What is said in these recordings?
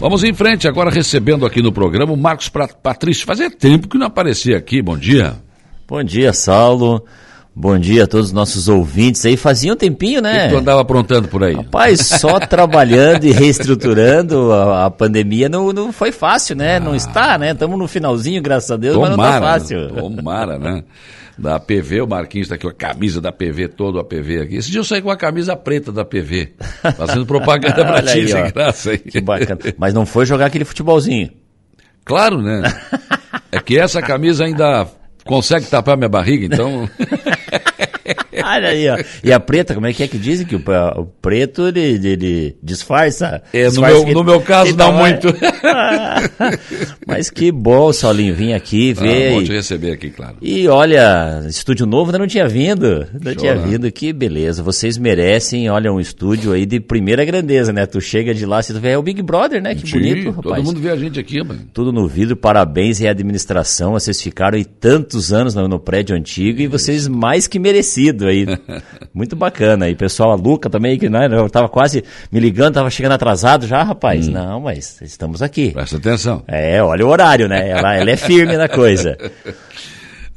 Vamos em frente, agora recebendo aqui no programa o Marcos Patrício. Fazia tempo que não aparecia aqui. Bom dia. Bom dia, Saulo. Bom dia a todos os nossos ouvintes aí. Fazia um tempinho, né? Que tu andava aprontando por aí? Rapaz, só trabalhando e reestruturando. A, a pandemia não, não foi fácil, né? Ah. Não está, né? Estamos no finalzinho, graças a Deus, tomara, mas não está fácil. Tomara, né? Da PV, o Marquinhos está aqui com a camisa da PV, todo a PV aqui. Esse dia eu saí com a camisa preta da PV, fazendo propaganda pra ti, aí, sem graça aí. Que bacana. Mas não foi jogar aquele futebolzinho. Claro, né? É que essa camisa ainda consegue tapar minha barriga, então. Olha aí, ó. E a preta, como é que é que dizem que o, o preto ele, ele, disfarça? É, disfarça no, meu, no meu caso então, não muito. Mas que bom, Saulinho, vim aqui ah, ver. Ah, bom te receber aqui, claro. E olha, estúdio novo ainda não tinha vindo. Não Show, tinha né? vindo, que beleza. Vocês merecem, olha, um estúdio aí de primeira grandeza, né? Tu chega de lá, você vê, é o Big Brother, né? Que Sim, bonito, rapaz. Todo mundo vê a gente aqui, mano. Tudo no vidro, parabéns e a administração. Vocês ficaram aí tantos anos no, no prédio antigo e vocês mais que merecido aí. Muito bacana. E pessoal, a Luca também, que né, eu tava quase me ligando, tava chegando atrasado já, rapaz. Hum. Não, mas estamos aqui. Presta atenção. É, olha o horário, né? Ela, ela é firme na coisa.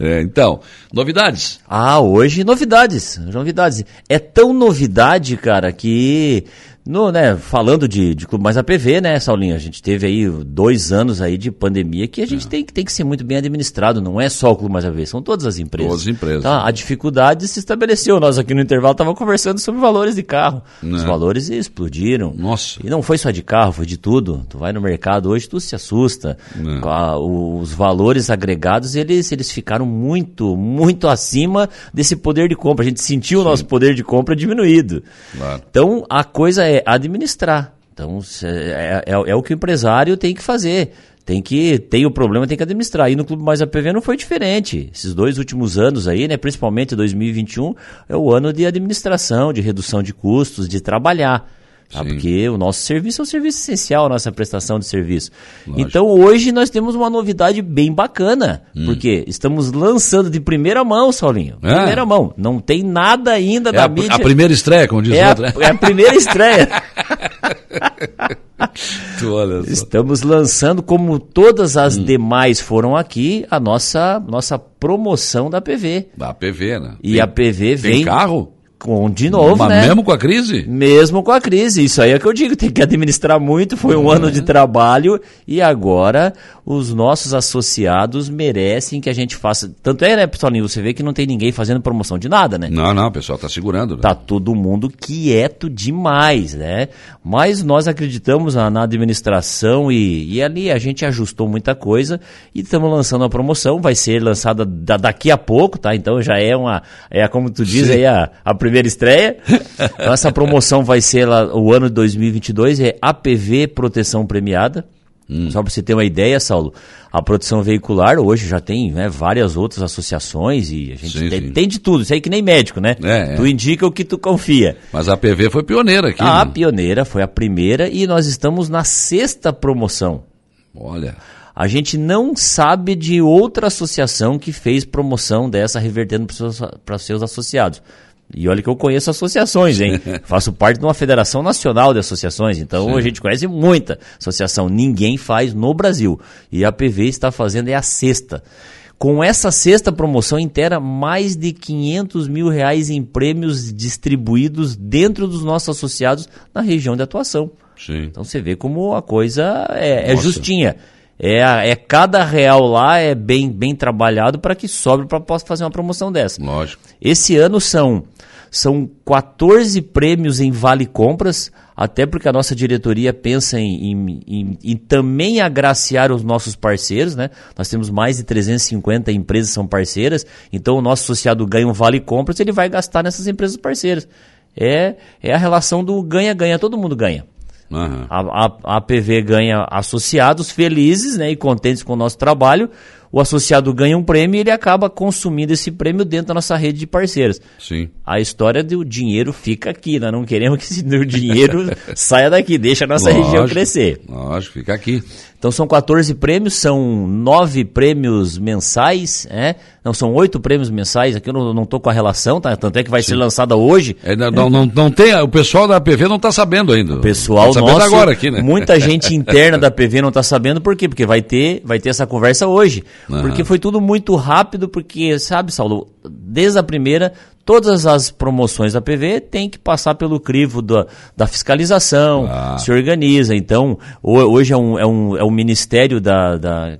É, então, novidades? Ah, hoje novidades, novidades. É tão novidade, cara, que no, né, falando de, de clube mais APV, né, Saulinho? A gente teve aí dois anos aí de pandemia que a gente é. tem, tem que ser muito bem administrado, não é só o clube mais APV, são todas as empresas. Todas as empresas. Tá, a dificuldade se estabeleceu. Nós aqui no intervalo estávamos conversando sobre valores de carro. Os valores explodiram. Nossa. E não foi só de carro, foi de tudo. Tu vai no mercado hoje, tu se assusta. É. Os valores agregados, eles, eles ficaram muito, muito acima desse poder de compra. A gente sentiu Sim. o nosso poder de compra diminuído. Claro. Então, a coisa é administrar. Então, é, é, é, o que o empresário tem que fazer. Tem que, tem o problema, tem que administrar. E no Clube Mais APV não foi diferente. Esses dois últimos anos aí, né, principalmente 2021, é o ano de administração, de redução de custos, de trabalhar. Tá? Porque o nosso serviço é um serviço essencial, a nossa prestação de serviço. Lógico. Então hoje nós temos uma novidade bem bacana, hum. porque estamos lançando de primeira mão, Saulinho. É. Primeira mão. Não tem nada ainda é da a, mídia. A primeira estreia, como diz é o outro. Né? É a primeira estreia. Estamos lançando, como todas as hum. demais foram aqui, a nossa, nossa promoção da PV. Da PV, né? E tem, a PV vem. Tem carro? Com, de novo, Mas né? mesmo com a crise? Mesmo com a crise. Isso aí é que eu digo, tem que administrar muito. Foi um é. ano de trabalho e agora os nossos associados merecem que a gente faça. Tanto é, né, pessoal? Você vê que não tem ninguém fazendo promoção de nada, né? Não, não, o pessoal tá segurando. Né? Tá todo mundo quieto demais, né? Mas nós acreditamos na, na administração e, e, ali a gente ajustou muita coisa e estamos lançando a promoção. Vai ser lançada da, daqui a pouco, tá? Então já é uma. É como tu diz Sim. aí, a, a primeira primeira estreia. Então, essa promoção vai ser lá, o ano de 2022, é APV Proteção Premiada. Hum. Só para você ter uma ideia, Saulo, a proteção veicular hoje já tem né, várias outras associações e a gente sim, tem, sim. tem, de tudo. Isso aí que nem médico, né? É, é. Tu indica o que tu confia. Mas a APV foi pioneira aqui. A né? pioneira foi a primeira e nós estamos na sexta promoção. Olha. A gente não sabe de outra associação que fez promoção dessa revertendo para seus associados. E olha que eu conheço associações, hein? Faço parte de uma federação nacional de associações, então Sim. a gente conhece muita associação. Ninguém faz no Brasil. E a PV está fazendo é a sexta. Com essa sexta promoção inteira, mais de 500 mil reais em prêmios distribuídos dentro dos nossos associados na região de atuação. Sim. Então você vê como a coisa é, é justinha. É, é cada real lá é bem, bem trabalhado para que sobre para possa fazer uma promoção dessa. Lógico. Esse ano são são 14 prêmios em vale compras, até porque a nossa diretoria pensa em, em, em, em, também agraciar os nossos parceiros, né? Nós temos mais de 350 empresas que são parceiras, então o nosso associado ganha um vale compras, ele vai gastar nessas empresas parceiras. É, é a relação do ganha-ganha, todo mundo ganha. Uhum. A, a, a ganha associados felizes né, e contentes com o nosso trabalho. O associado ganha um prêmio e ele acaba consumindo esse prêmio dentro da nossa rede de parceiros. Sim. A história do dinheiro fica aqui, nós não queremos que esse dinheiro saia daqui, deixa a nossa lógico, região crescer. Lógico, fica aqui. Então são 14 prêmios, são nove prêmios mensais, é? Não, são oito prêmios mensais, aqui eu não estou com a relação, tá? tanto é que vai Sim. ser lançada hoje. É, não, não, não, não, tem, o pessoal da PV não está sabendo ainda. O pessoal tá nosso, agora aqui, né? muita gente interna da PV não está sabendo, por quê? Porque vai ter, vai ter essa conversa hoje. Uhum. Porque foi tudo muito rápido, porque, sabe, Saulo, desde a primeira, todas as promoções da PV têm que passar pelo crivo da, da fiscalização, ah. se organiza. Então, hoje é um, é um, é um ministério da, da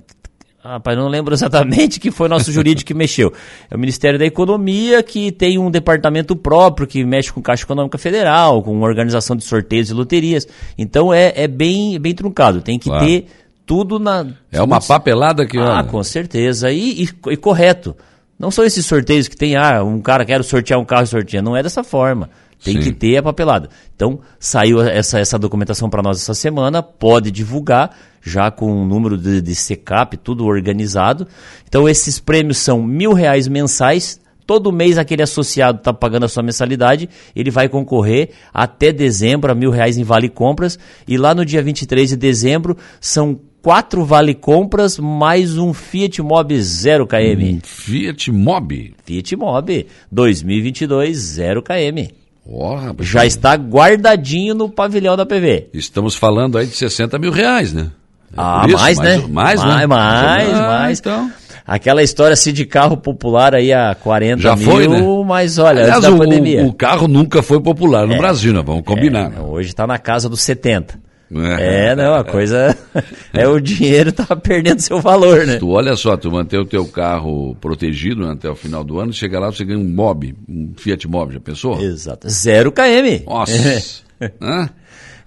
Rapaz, não lembro exatamente que foi nosso jurídico que mexeu. É o Ministério da Economia que tem um departamento próprio que mexe com Caixa Econômica Federal, com organização de sorteios e loterias. Então é, é bem, bem truncado. Tem que claro. ter tudo na. É uma papelada que. Ah, com certeza. E, e, e, correto. Não são esses sorteios que tem, ah, um cara quer sortear um carro e sorteia. Não é dessa forma. Tem Sim. que ter a papelada. Então, saiu essa, essa documentação para nós essa semana, pode divulgar, já com o um número de, de SECAP, tudo organizado. Então, esses prêmios são mil reais mensais, todo mês aquele associado está pagando a sua mensalidade, ele vai concorrer até dezembro a mil reais em vale compras e lá no dia 23 de dezembro são quatro vale compras mais um Fiat Mobi 0 km. Fiat Mobi? Fiat Mobi 2022 0 km. Oh, Já está guardadinho no pavilhão da PV. Estamos falando aí de 60 mil reais, né? É ah, isso, mais, né? Mais, mais, né? mais, ah, mais. Então... Aquela história assim de carro popular aí a 40 Já mil, foi, né? mas olha, Aliás, antes da o, pandemia. O carro nunca foi popular no é, Brasil, né? Vamos combinar. É, hoje está na casa dos 70. É, é, não, a coisa é o dinheiro tá perdendo seu valor, né? Tu olha só, tu manter o teu carro protegido né, até o final do ano, chega lá, você ganha um Mob, um Fiat Mob, já pensou? Exato, zero km. Nossa!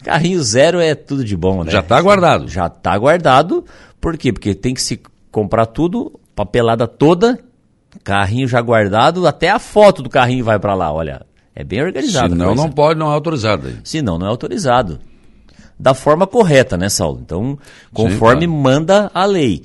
Carrinho zero é tudo de bom, né? Já tá guardado. Já tá guardado, por quê? Porque tem que se comprar tudo, papelada toda, carrinho já guardado, até a foto do carrinho vai para lá, olha. É bem organizado. Senão não pode, não é autorizado. Aí. Senão não é autorizado da forma correta, né, Saulo? Então, conforme Sim, manda a lei.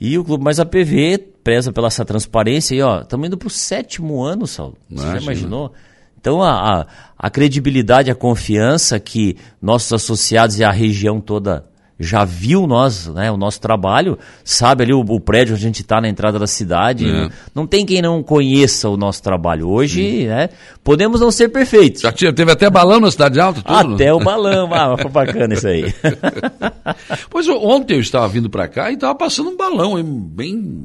E o Clube Mais APV preza pela essa transparência e, ó, estamos indo para o sétimo ano, Saulo. Você já imaginou? Então, a, a, a credibilidade, a confiança que nossos associados e a região toda já viu nós, né, o nosso trabalho, sabe ali o, o prédio onde a gente está na entrada da cidade. É. Não, não, tem quem não conheça o nosso trabalho. Hoje, né, podemos não ser perfeitos. Já tinha, teve até balão na Cidade Alta? Tudo, até o balão, ah, foi bacana isso aí. pois ontem eu estava vindo para cá e estava passando um balão bem...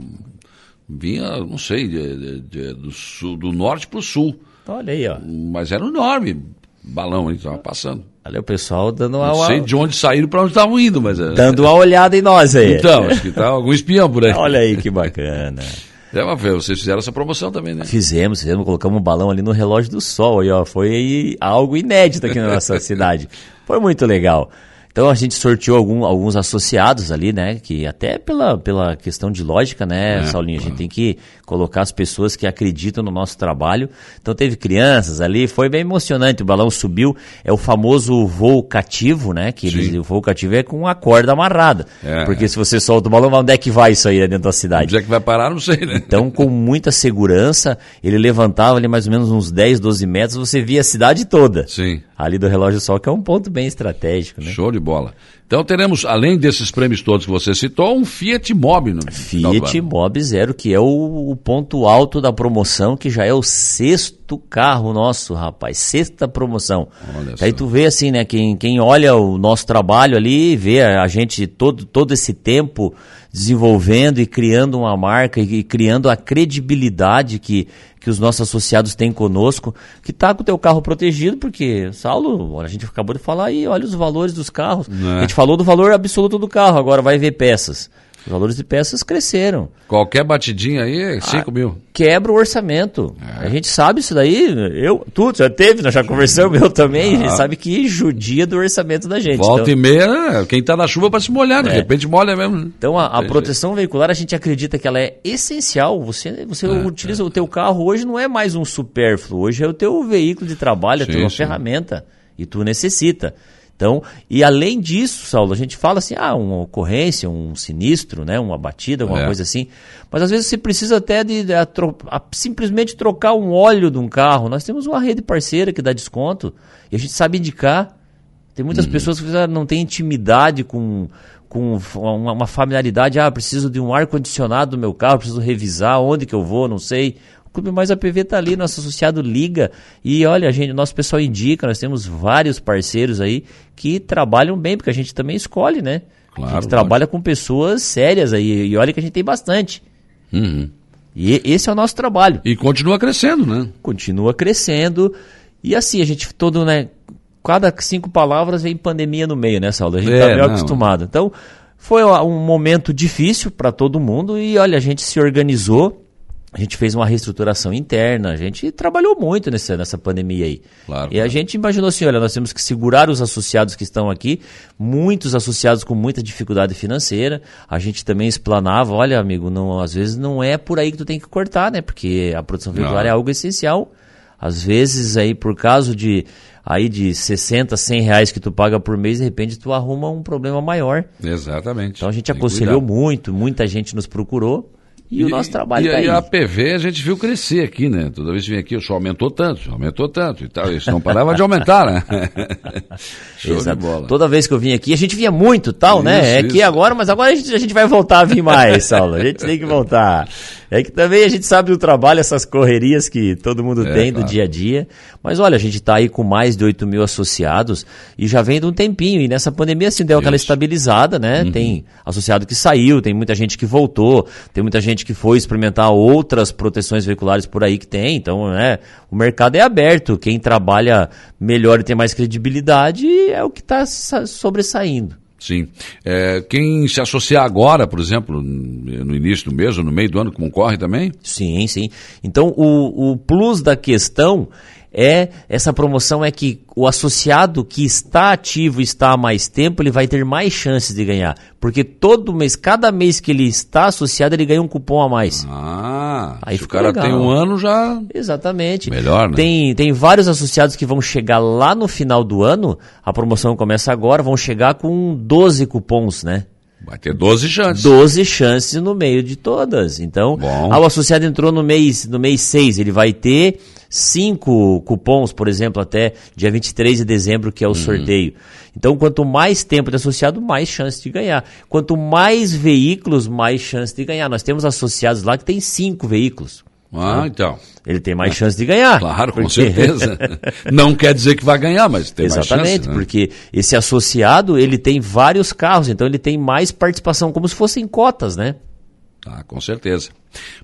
Vinha, não sei, de, de, do, sul, do norte para o sul. Olha aí, ó. Mas era enorme balão aí, estava passando. Olha o pessoal dando uma. Não sei de onde saíram para onde estavam indo, mas. É- dando uma olhada em nós aí. Então, acho que tá algum espião por aí. Olha aí que bacana. É, mas vocês fizeram essa promoção também, né? Fizemos, fizemos, colocamos um balão ali no relógio do sol aí, ó. Foi algo inédito aqui na nossa cidade. Foi muito legal. Então a gente sorteou algum, alguns associados ali, né? Que até pela, pela questão de lógica, né, é, Saulinho? A gente tem que colocar as pessoas que acreditam no nosso trabalho. Então teve crianças ali, foi bem emocionante. O balão subiu, é o famoso voo cativo, né? Que eles, o voo cativo é com a corda amarrada. É, porque é. se você solta o balão, onde é que vai isso aí dentro da cidade? Onde é que vai parar, não sei, né? Então, com muita segurança, ele levantava ali mais ou menos uns 10, 12 metros, você via a cidade toda. Sim. Ali do relógio sol, que é um ponto bem estratégico, né? Show de bola. Então teremos, além desses prêmios todos que você citou, um Fiat Mobi. No Fiat Mobi Zero, que é o, o, ponto alto da promoção, que já é o sexto carro nosso, rapaz. Sexta promoção. Olha Aí tu vê assim, né? Quem, quem olha o nosso trabalho ali, vê a gente todo, todo esse tempo desenvolvendo e criando uma marca e, e criando a credibilidade que, que os nossos associados têm conosco, que está com o teu carro protegido, porque, Saulo, a gente acabou de falar aí, olha os valores dos carros. É. A gente falou do valor absoluto do carro, agora vai ver peças. Os valores de peças cresceram. Qualquer batidinha aí é 5 ah, mil. Quebra o orçamento. É. A gente sabe isso daí. Eu, tu já teve, nós já conversamos, eu também. Ah. A gente ah. sabe que judia do orçamento da gente. Volta então, e meia, quem está na chuva para se molhar, de é. repente molha mesmo. Então a, a proteção veicular, a gente acredita que ela é essencial. Você, você é, utiliza é. o teu carro hoje, não é mais um supérfluo. Hoje é o teu veículo de trabalho, sim, a tua sim. ferramenta. E tu necessita. Então, e além disso, Saulo, a gente fala assim, ah, uma ocorrência, um sinistro, né, uma batida, alguma é. coisa assim. Mas às vezes você precisa até de, de a, a, simplesmente trocar um óleo de um carro. Nós temos uma rede parceira que dá desconto e a gente sabe indicar. Tem muitas uhum. pessoas que não têm intimidade com, com uma, uma familiaridade. Ah, preciso de um ar-condicionado no meu carro, preciso revisar onde que eu vou, não sei. Clube Mais APV está ali, nosso associado liga e olha, a gente, nosso pessoal indica, nós temos vários parceiros aí que trabalham bem, porque a gente também escolhe, né? Claro, a gente trabalha com pessoas sérias aí, e olha que a gente tem bastante. Uhum. E esse é o nosso trabalho. E continua crescendo, né? Continua crescendo. E assim, a gente todo, né? Cada cinco palavras vem pandemia no meio, né, Saulo? A gente está é, meio não. acostumado. Então, foi um momento difícil para todo mundo e olha, a gente se organizou a gente fez uma reestruturação interna, a gente trabalhou muito nessa, nessa pandemia aí. Claro, e claro. a gente imaginou assim, olha, nós temos que segurar os associados que estão aqui, muitos associados com muita dificuldade financeira. A gente também explanava, olha, amigo, não, às vezes não é por aí que tu tem que cortar, né? Porque a produção veicular é algo essencial. Às vezes aí, por causa de aí de 60, 100 reais que tu paga por mês, de repente tu arruma um problema maior. Exatamente. Então a gente aconselhou muito, muita gente nos procurou. E, e, o nosso trabalho está aí. E a PV a gente viu crescer aqui, né? Toda vez que vem aqui, o senhor aumentou tanto, aumentou tanto e tal. Isso não parava de aumentar, né? Show de bola. Toda vez que eu vim aqui, a gente vinha muito tal, né? isso, né? É isso. que agora, mas agora a gente, a gente vai voltar a vir mais, Saulo. A gente tem que voltar. É que também a gente sabe do trabalho, essas correrias que todo mundo é, tem claro. do dia a dia. Mas olha, a gente está aí com mais de 8 mil associados e já vem de um tempinho. E nessa pandemia, assim, deu aquela estabilizada, né? Uhum. Tem associado que saiu, tem muita gente que voltou, tem muita gente que foi experimentar outras proteções veiculares por aí que tem. Então, né? O mercado é aberto. Quem trabalha melhor e tem mais credibilidade é o que está sobressaindo. Sim. É, quem se associar agora, por exemplo, no início do mês ou no meio do ano, concorre também? Sim, sim. Então, o, o plus da questão é essa promoção é que o associado que está ativo está há mais tempo, ele vai ter mais chances de ganhar. Porque todo mês, cada mês que ele está associado, ele ganha um cupom a mais. Ah, Aí se o cara legal. tem um ano já. Exatamente. Melhor, né? Tem, tem vários associados que vão chegar lá no final do ano, a promoção começa agora, vão chegar com 12 cupons, né? Vai ter 12 chances. 12 chances no meio de todas. Então, ah, o associado entrou no mês, no mês 6, ele vai ter cinco cupons, por exemplo, até dia 23 de dezembro, que é o uhum. sorteio. Então, quanto mais tempo de associado, mais chance de ganhar. Quanto mais veículos, mais chance de ganhar. Nós temos associados lá que tem cinco veículos. Ah, né? então. Ele tem mais chance de ganhar. Claro, porque... com certeza. Não quer dizer que vai ganhar, mas tem Exatamente, mais chance. Exatamente, né? porque esse associado, ele tem vários carros, então ele tem mais participação, como se fossem cotas, né? Ah, com certeza.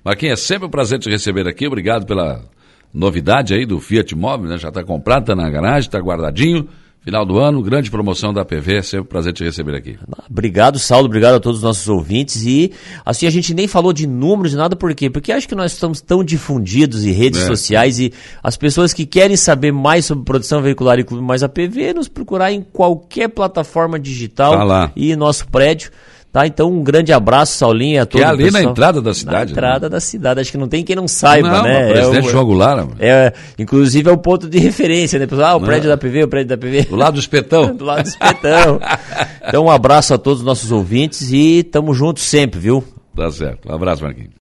Marquinhos, é sempre um prazer te receber aqui. Obrigado pela novidade aí do Fiat Mobi, né? Já está comprado, está na garagem, está guardadinho. Final do ano, grande promoção da PV, sempre um prazer te receber aqui. Obrigado, Saulo, obrigado a todos os nossos ouvintes. E assim, a gente nem falou de números, nada, por quê? Porque acho que nós estamos tão difundidos em redes é. sociais e as pessoas que querem saber mais sobre produção veicular e Clube Mais APV, nos procurar em qualquer plataforma digital tá e nosso prédio. Tá, então um grande abraço, Saulinho, a todos. Que é ali na entrada da cidade. Na entrada né? da cidade, acho que não tem quem não saiba, não, né? Presidente é o, João Goulart. É, inclusive é o ponto de referência, né? Ah, o não. prédio da PV, o prédio da PV. Do lado do espetão. do lado do espetão. então um abraço a todos os nossos ouvintes e tamo juntos sempre, viu? Tá certo. Um abraço, Marquinhos.